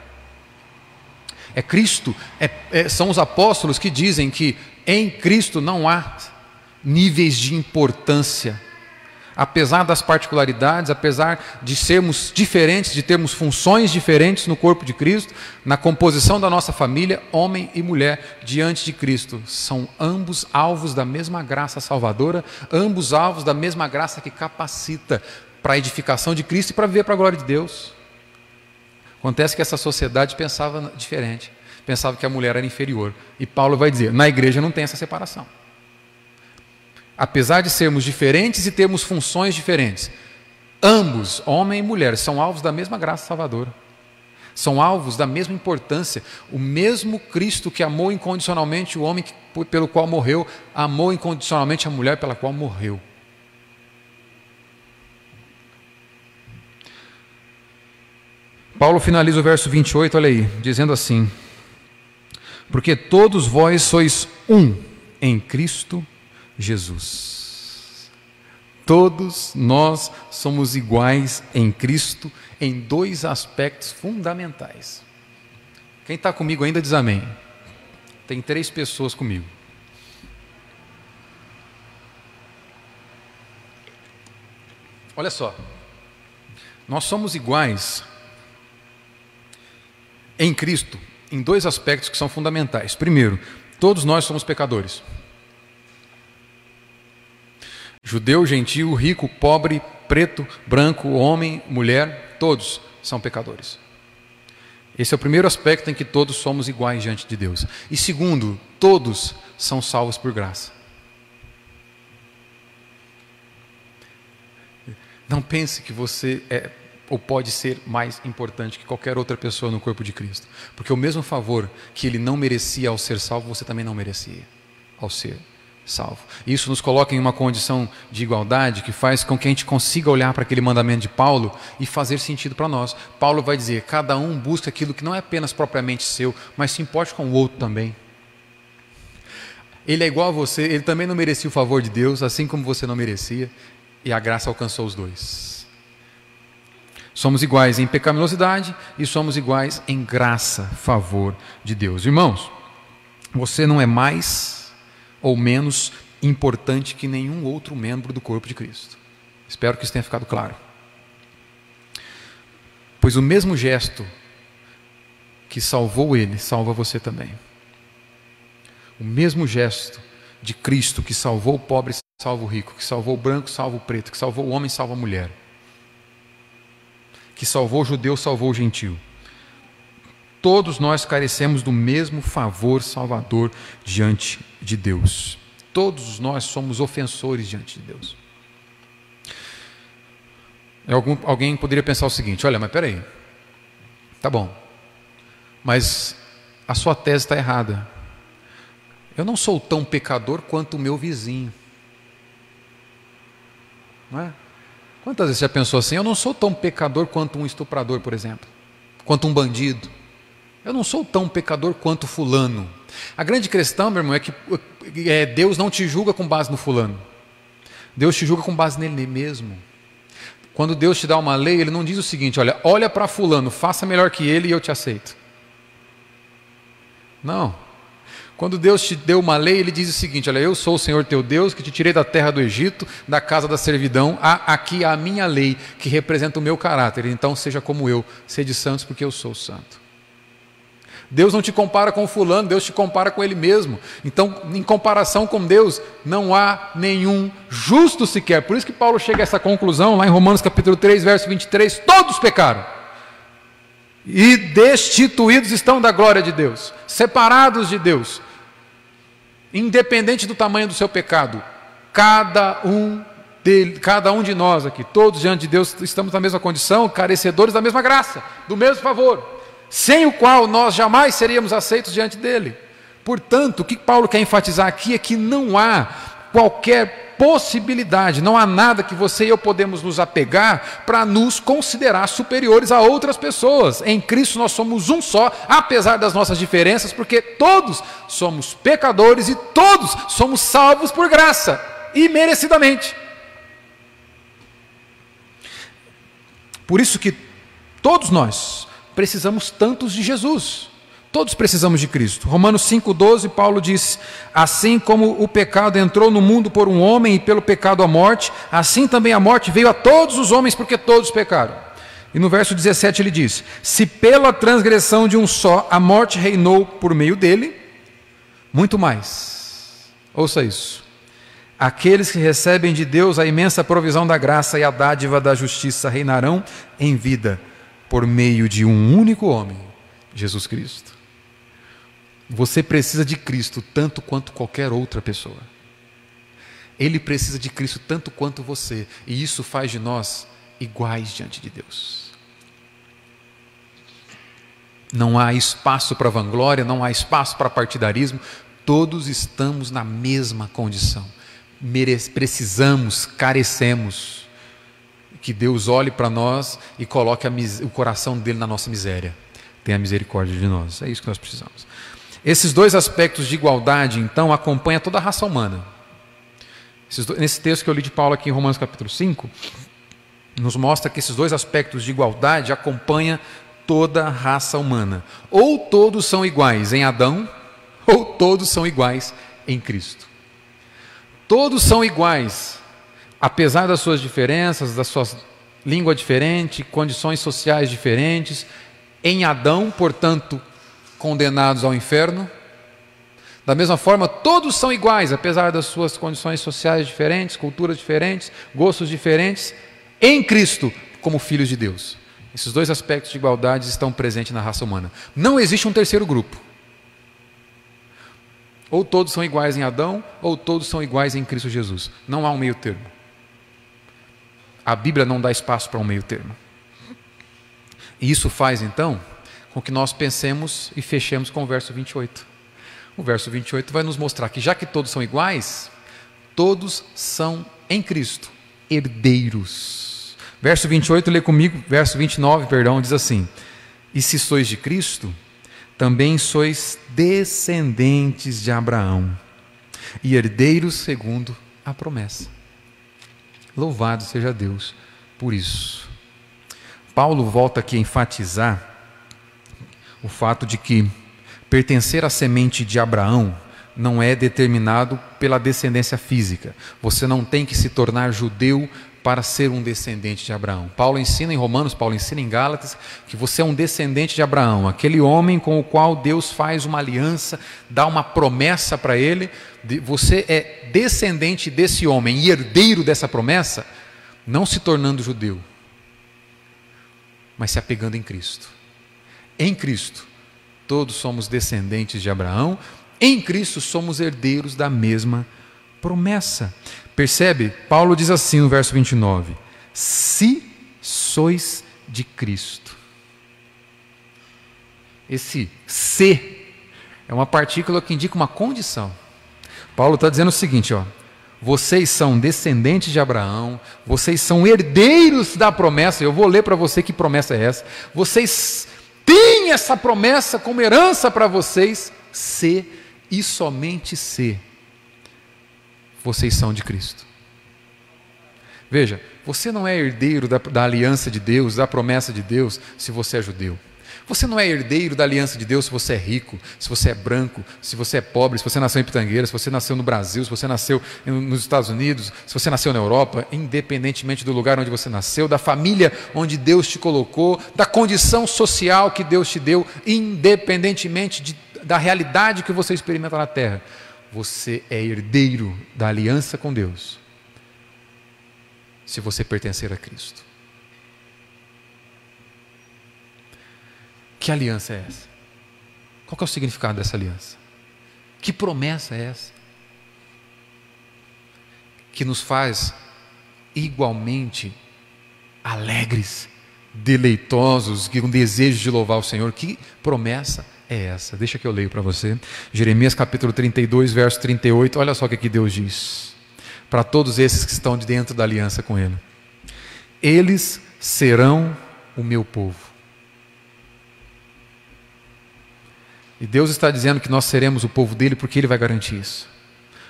É Cristo, é, é, são os apóstolos que dizem que em Cristo não há níveis de importância apesar das particularidades, apesar de sermos diferentes, de termos funções diferentes no corpo de Cristo, na composição da nossa família, homem e mulher diante de Cristo, são ambos alvos da mesma graça salvadora, ambos alvos da mesma graça que capacita para a edificação de Cristo e para viver para a glória de Deus. Acontece que essa sociedade pensava diferente, pensava que a mulher era inferior. E Paulo vai dizer: na igreja não tem essa separação. Apesar de sermos diferentes e termos funções diferentes, ambos, homem e mulher, são alvos da mesma graça salvadora. São alvos da mesma importância. O mesmo Cristo que amou incondicionalmente o homem pelo qual morreu, amou incondicionalmente a mulher pela qual morreu. Paulo finaliza o verso 28, olha aí, dizendo assim: porque todos vós sois um em Cristo Jesus. Todos nós somos iguais em Cristo em dois aspectos fundamentais. Quem está comigo ainda diz amém. Tem três pessoas comigo. Olha só, nós somos iguais em Cristo em dois aspectos que são fundamentais. Primeiro, todos nós somos pecadores. Judeu, gentil, rico, pobre, preto, branco, homem, mulher, todos são pecadores. Esse é o primeiro aspecto em que todos somos iguais diante de Deus. E segundo, todos são salvos por graça. Não pense que você é ou pode ser mais importante que qualquer outra pessoa no corpo de Cristo. Porque o mesmo favor que ele não merecia ao ser salvo, você também não merecia ao ser salvo. Isso nos coloca em uma condição de igualdade que faz com que a gente consiga olhar para aquele mandamento de Paulo e fazer sentido para nós. Paulo vai dizer: cada um busca aquilo que não é apenas propriamente seu, mas se importe com o outro também. Ele é igual a você, ele também não merecia o favor de Deus, assim como você não merecia, e a graça alcançou os dois. Somos iguais em pecaminosidade e somos iguais em graça, favor de Deus. Irmãos, você não é mais ou menos importante que nenhum outro membro do corpo de Cristo. Espero que isso tenha ficado claro. Pois o mesmo gesto que salvou ele, salva você também. O mesmo gesto de Cristo que salvou o pobre, salva o rico, que salvou o branco, salva o preto, que salvou o homem, salva a mulher, que salvou o judeu, salvou o gentil. Todos nós carecemos do mesmo favor salvador diante de Deus. Todos nós somos ofensores diante de Deus. Algum, alguém poderia pensar o seguinte: olha, mas peraí, tá bom, mas a sua tese está errada. Eu não sou tão pecador quanto o meu vizinho. Não é? Quantas vezes você já pensou assim? Eu não sou tão pecador quanto um estuprador, por exemplo, quanto um bandido. Eu não sou tão pecador quanto fulano. A grande questão, meu irmão, é que é, Deus não te julga com base no fulano. Deus te julga com base nele mesmo. Quando Deus te dá uma lei, Ele não diz o seguinte: olha, olha para fulano, faça melhor que ele e eu te aceito. Não. Quando Deus te deu uma lei, Ele diz o seguinte: olha, eu sou o Senhor teu Deus, que te tirei da terra do Egito, da casa da servidão. Há aqui a minha lei, que representa o meu caráter. Então seja como eu, sede santos, porque eu sou santo. Deus não te compara com fulano, Deus te compara com Ele mesmo. Então, em comparação com Deus, não há nenhum justo sequer. Por isso que Paulo chega a essa conclusão, lá em Romanos capítulo 3, verso 23, todos pecaram. E destituídos estão da glória de Deus, separados de Deus, independente do tamanho do seu pecado. Cada um dele, cada um de nós aqui, todos diante de Deus, estamos na mesma condição, carecedores da mesma graça, do mesmo favor sem o qual nós jamais seríamos aceitos diante dele. Portanto, o que Paulo quer enfatizar aqui é que não há qualquer possibilidade, não há nada que você e eu podemos nos apegar para nos considerar superiores a outras pessoas. Em Cristo nós somos um só, apesar das nossas diferenças, porque todos somos pecadores e todos somos salvos por graça, imerecidamente. Por isso que todos nós precisamos tantos de Jesus. Todos precisamos de Cristo. Romanos 5,12, Paulo diz: Assim como o pecado entrou no mundo por um homem e pelo pecado a morte, assim também a morte veio a todos os homens, porque todos pecaram. E no verso 17 ele diz: Se pela transgressão de um só a morte reinou por meio dele, muito mais. Ouça isso. Aqueles que recebem de Deus a imensa provisão da graça e a dádiva da justiça reinarão em vida por meio de um único homem, Jesus Cristo. Você precisa de Cristo tanto quanto qualquer outra pessoa. Ele precisa de Cristo tanto quanto você, e isso faz de nós iguais diante de Deus. Não há espaço para vanglória, não há espaço para partidarismo, todos estamos na mesma condição. Precisamos, carecemos que Deus olhe para nós e coloque o coração dele na nossa miséria. Tenha misericórdia de nós. É isso que nós precisamos. Esses dois aspectos de igualdade, então, acompanham toda a raça humana. Nesse texto que eu li de Paulo aqui em Romanos capítulo 5, nos mostra que esses dois aspectos de igualdade acompanham toda a raça humana. Ou todos são iguais em Adão, ou todos são iguais em Cristo. Todos são iguais, apesar das suas diferenças, das suas língua diferente, condições sociais diferentes. Em Adão, portanto, condenados ao inferno. Da mesma forma, todos são iguais, apesar das suas condições sociais diferentes, culturas diferentes, gostos diferentes, em Cristo, como filhos de Deus. Esses dois aspectos de igualdade estão presentes na raça humana. Não existe um terceiro grupo. Ou todos são iguais em Adão, ou todos são iguais em Cristo Jesus. Não há um meio termo. A Bíblia não dá espaço para um meio termo. E isso faz, então, com que nós pensemos e fechemos com o verso 28. O verso 28 vai nos mostrar que, já que todos são iguais, todos são em Cristo herdeiros. Verso 28, lê comigo, verso 29, perdão, diz assim: E se sois de Cristo, também sois descendentes de Abraão e herdeiros segundo a promessa. Louvado seja Deus por isso. Paulo volta aqui a enfatizar o fato de que pertencer à semente de Abraão não é determinado pela descendência física. Você não tem que se tornar judeu para ser um descendente de Abraão. Paulo ensina em Romanos, Paulo ensina em Gálatas, que você é um descendente de Abraão, aquele homem com o qual Deus faz uma aliança, dá uma promessa para ele. Você é descendente desse homem e herdeiro dessa promessa, não se tornando judeu, mas se apegando em Cristo. Em Cristo, todos somos descendentes de Abraão, em Cristo somos herdeiros da mesma promessa. Percebe? Paulo diz assim no verso 29: Se sois de Cristo. Esse se é uma partícula que indica uma condição. Paulo está dizendo o seguinte: ó, vocês são descendentes de Abraão, vocês são herdeiros da promessa. Eu vou ler para você que promessa é essa. Vocês tem essa promessa como herança para vocês, se e somente se vocês são de Cristo. Veja, você não é herdeiro da, da aliança de Deus, da promessa de Deus, se você é judeu. Você não é herdeiro da aliança de Deus se você é rico, se você é branco, se você é pobre, se você nasceu em Pitangueira, se você nasceu no Brasil, se você nasceu nos Estados Unidos, se você nasceu na Europa, independentemente do lugar onde você nasceu, da família onde Deus te colocou, da condição social que Deus te deu, independentemente de, da realidade que você experimenta na terra. Você é herdeiro da aliança com Deus, se você pertencer a Cristo. Que aliança é essa? Qual é o significado dessa aliança? Que promessa é essa? Que nos faz igualmente alegres, deleitosos, com desejo de louvar o Senhor. Que promessa é essa? Deixa que eu leio para você. Jeremias capítulo 32, verso 38. Olha só o que, Deus diz. Para todos esses que estão de dentro da aliança com Ele. Eles serão o meu povo E Deus está dizendo que nós seremos o povo dele porque ele vai garantir isso.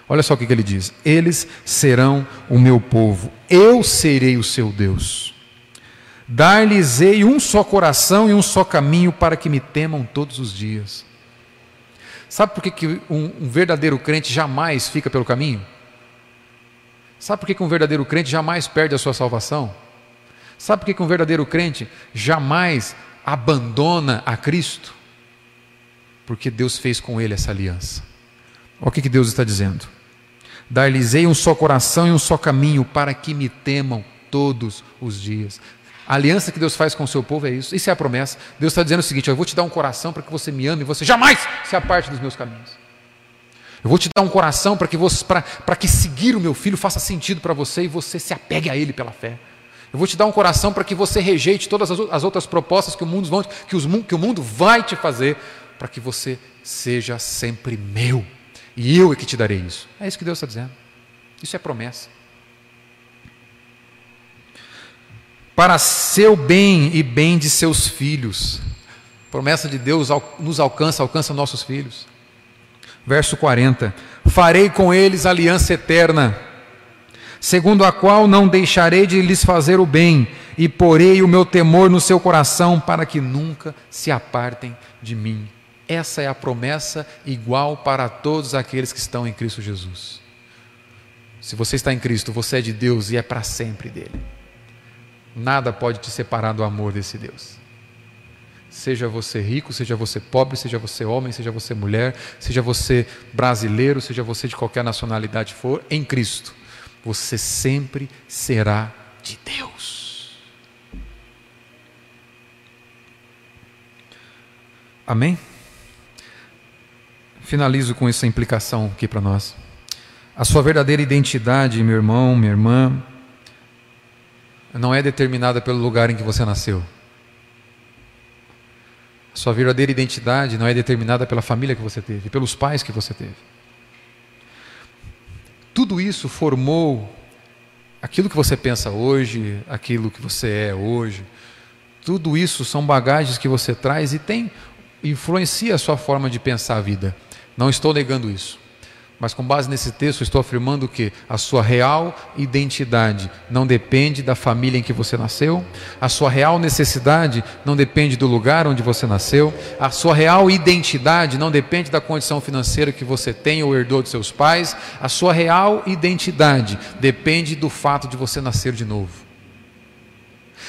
Olha só o que ele diz: Eles serão o meu povo, eu serei o seu Deus. Dar-lhes-ei um só coração e um só caminho para que me temam todos os dias. Sabe por que, que um, um verdadeiro crente jamais fica pelo caminho? Sabe por que, que um verdadeiro crente jamais perde a sua salvação? Sabe por que, que um verdadeiro crente jamais abandona a Cristo? Porque Deus fez com ele essa aliança. Olha o que Deus está dizendo: Dar-lhes-ei um só coração e um só caminho para que me temam todos os dias. A aliança que Deus faz com o seu povo é isso. Isso é a promessa. Deus está dizendo o seguinte: Eu vou te dar um coração para que você me ame e você jamais se aparte dos meus caminhos. Eu vou te dar um coração para que, você, para, para que seguir o meu filho faça sentido para você e você se apegue a ele pela fé. Eu vou te dar um coração para que você rejeite todas as, as outras propostas que o, mundo que, os, que o mundo vai te fazer, para que você seja sempre meu. E eu é que te darei isso. É isso que Deus está dizendo. Isso é promessa. para seu bem e bem de seus filhos. promessa de Deus nos alcança, alcança nossos filhos. Verso 40: Farei com eles aliança eterna, segundo a qual não deixarei de lhes fazer o bem, e porei o meu temor no seu coração, para que nunca se apartem de mim. Essa é a promessa igual para todos aqueles que estão em Cristo Jesus. Se você está em Cristo, você é de Deus e é para sempre dele. Nada pode te separar do amor desse Deus. Seja você rico, seja você pobre, seja você homem, seja você mulher, seja você brasileiro, seja você de qualquer nacionalidade for, em Cristo, você sempre será de Deus. Amém? Finalizo com essa implicação aqui para nós. A sua verdadeira identidade, meu irmão, minha irmã, não é determinada pelo lugar em que você nasceu. A sua verdadeira identidade não é determinada pela família que você teve, pelos pais que você teve. Tudo isso formou aquilo que você pensa hoje, aquilo que você é hoje. Tudo isso são bagagens que você traz e tem influencia a sua forma de pensar a vida. Não estou negando isso. Mas com base nesse texto, estou afirmando que a sua real identidade não depende da família em que você nasceu, a sua real necessidade não depende do lugar onde você nasceu, a sua real identidade não depende da condição financeira que você tem ou herdou de seus pais, a sua real identidade depende do fato de você nascer de novo.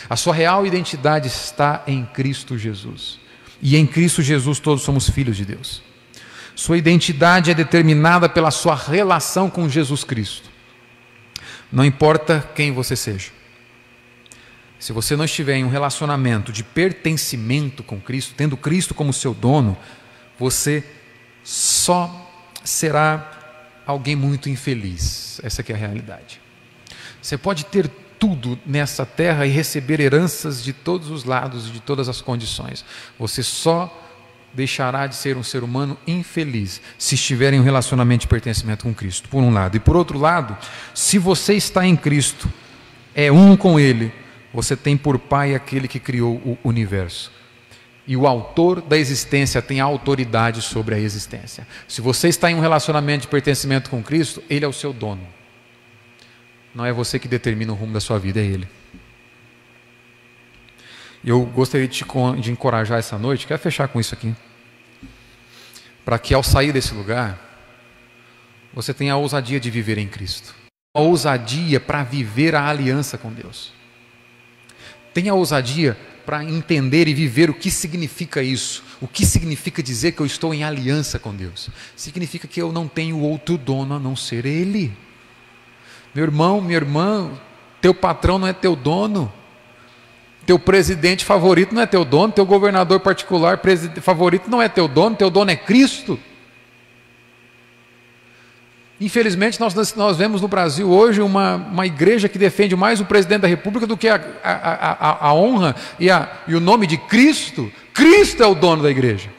A sua real identidade está em Cristo Jesus. E em Cristo Jesus todos somos filhos de Deus. Sua identidade é determinada pela sua relação com Jesus Cristo. Não importa quem você seja. Se você não estiver em um relacionamento de pertencimento com Cristo, tendo Cristo como seu dono, você só será alguém muito infeliz. Essa é a realidade. Você pode ter tudo nessa terra e receber heranças de todos os lados e de todas as condições. Você só deixará de ser um ser humano infeliz se estiver em um relacionamento de pertencimento com Cristo, por um lado. E por outro lado, se você está em Cristo, é um com Ele, você tem por pai aquele que criou o universo. E o autor da existência tem autoridade sobre a existência. Se você está em um relacionamento de pertencimento com Cristo, Ele é o seu dono. Não é você que determina o rumo da sua vida, é Ele. Eu gostaria de de encorajar essa noite, quero fechar com isso aqui, para que ao sair desse lugar, você tenha a ousadia de viver em Cristo, a ousadia para viver a aliança com Deus. Tenha a ousadia para entender e viver o que significa isso. O que significa dizer que eu estou em aliança com Deus? Significa que eu não tenho outro dono a não ser Ele. Meu irmão, minha irmã, teu patrão não é teu dono. Teu presidente favorito não é teu dono, teu governador particular favorito não é teu dono, teu dono é Cristo. Infelizmente, nós, nós vemos no Brasil hoje uma, uma igreja que defende mais o presidente da República do que a, a, a, a honra e, a, e o nome de Cristo. Cristo é o dono da igreja.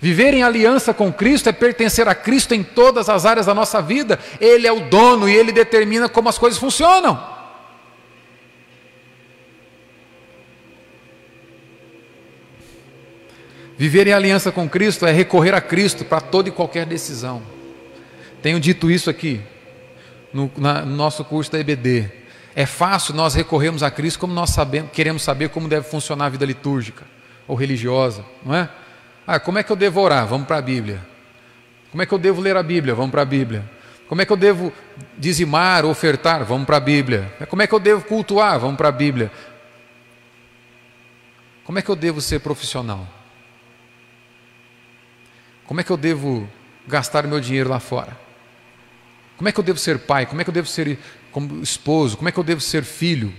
Viver em aliança com Cristo é pertencer a Cristo em todas as áreas da nossa vida. Ele é o dono e ele determina como as coisas funcionam. Viver em aliança com Cristo é recorrer a Cristo para toda e qualquer decisão. Tenho dito isso aqui no, na, no nosso curso da EBD. É fácil nós recorrermos a Cristo como nós sabemos, queremos saber como deve funcionar a vida litúrgica ou religiosa, não é? Ah, como é que eu devo orar? Vamos para a Bíblia. Como é que eu devo ler a Bíblia? Vamos para a Bíblia. Como é que eu devo dizimar, ofertar? Vamos para a Bíblia. Como é que eu devo cultuar? Vamos para a Bíblia. Como é que eu devo ser profissional? Como é que eu devo gastar meu dinheiro lá fora? Como é que eu devo ser pai? Como é que eu devo ser esposo? Como é que eu devo ser filho?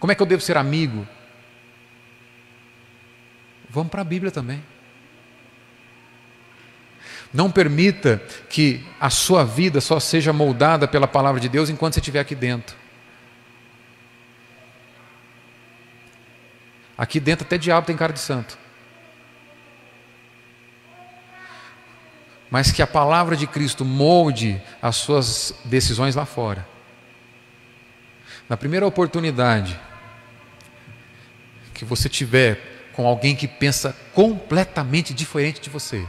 Como é que eu devo ser amigo? Vamos para a Bíblia também. Não permita que a sua vida só seja moldada pela palavra de Deus enquanto você estiver aqui dentro. Aqui dentro até diabo tem cara de santo. Mas que a palavra de Cristo molde as suas decisões lá fora. na primeira oportunidade que você tiver com alguém que pensa completamente diferente de você,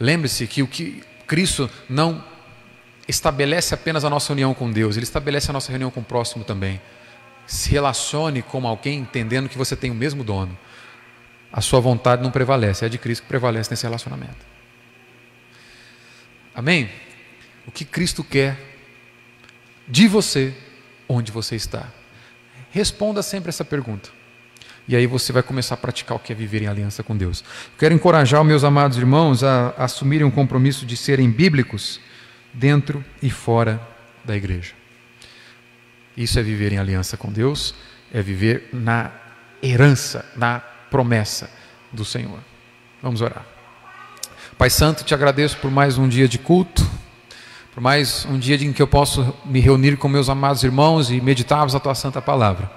lembre-se que o que Cristo não estabelece apenas a nossa união com Deus, ele estabelece a nossa reunião com o próximo também. Se relacione com alguém entendendo que você tem o mesmo dono. A sua vontade não prevalece, é a de Cristo que prevalece nesse relacionamento. Amém? O que Cristo quer de você, onde você está? Responda sempre essa pergunta. E aí você vai começar a praticar o que é viver em aliança com Deus. Quero encorajar os meus amados irmãos a assumirem um compromisso de serem bíblicos dentro e fora da igreja. Isso é viver em aliança com Deus, é viver na herança, na promessa do Senhor. Vamos orar. Pai Santo, te agradeço por mais um dia de culto, por mais um dia em que eu posso me reunir com meus amados irmãos e meditarmos a tua santa palavra.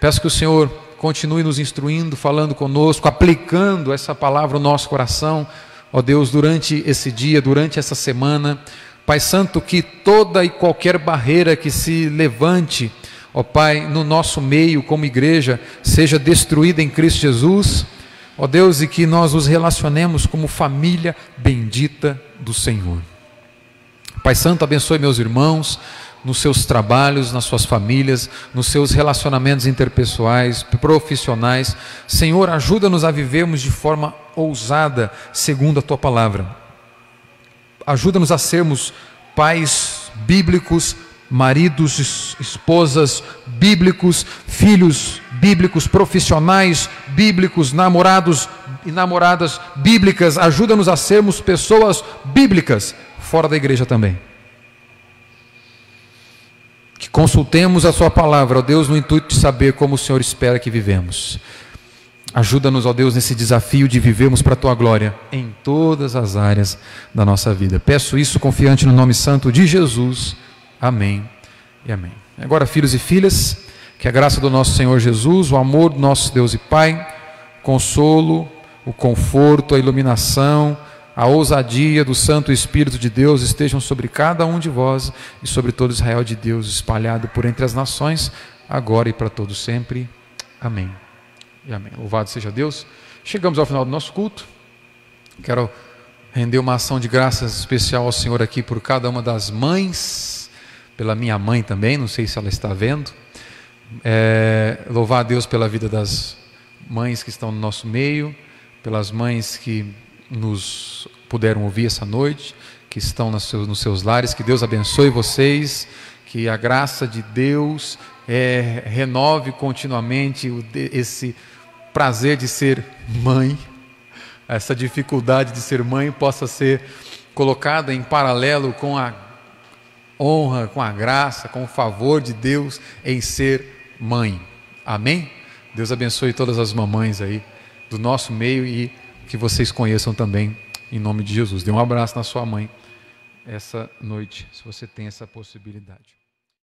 Peço que o Senhor continue nos instruindo, falando conosco, aplicando essa palavra no nosso coração ó Deus, durante esse dia, durante essa semana. Pai Santo, que toda e qualquer barreira que se levante, ó Pai, no nosso meio como igreja, seja destruída em Cristo Jesus. Ó Deus, e que nós nos relacionemos como família bendita do Senhor. Pai Santo, abençoe meus irmãos nos seus trabalhos, nas suas famílias, nos seus relacionamentos interpessoais, profissionais. Senhor, ajuda-nos a vivermos de forma ousada, segundo a tua palavra. Ajuda-nos a sermos pais bíblicos, maridos, esposas bíblicos, filhos bíblicos, profissionais bíblicos, namorados e namoradas bíblicas. Ajuda-nos a sermos pessoas bíblicas fora da igreja também. Que consultemos a Sua palavra, ó Deus, no intuito de saber como o Senhor espera que vivemos. Ajuda-nos, ó Deus, nesse desafio de vivermos para a tua glória em todas as áreas da nossa vida. Peço isso confiante no nome santo de Jesus. Amém e amém. Agora, filhos e filhas, que a graça do nosso Senhor Jesus, o amor do nosso Deus e Pai, o consolo, o conforto, a iluminação, a ousadia do Santo Espírito de Deus estejam sobre cada um de vós e sobre todo Israel de Deus espalhado por entre as nações, agora e para todos sempre. Amém e amém. Louvado seja Deus. Chegamos ao final do nosso culto. Quero render uma ação de graças especial ao Senhor aqui por cada uma das mães, pela minha mãe também, não sei se ela está vendo. É, louvar a Deus pela vida das mães que estão no nosso meio, pelas mães que nos puderam ouvir essa noite, que estão nos seus, nos seus lares, que Deus abençoe vocês, que a graça de Deus é, renove continuamente esse prazer de ser mãe, essa dificuldade de ser mãe possa ser colocada em paralelo com a honra, com a graça, com o favor de Deus em ser mãe. Amém? Deus abençoe todas as mamães aí do nosso meio e que vocês conheçam também em nome de Jesus. Dê um abraço na sua mãe essa noite, se você tem essa possibilidade.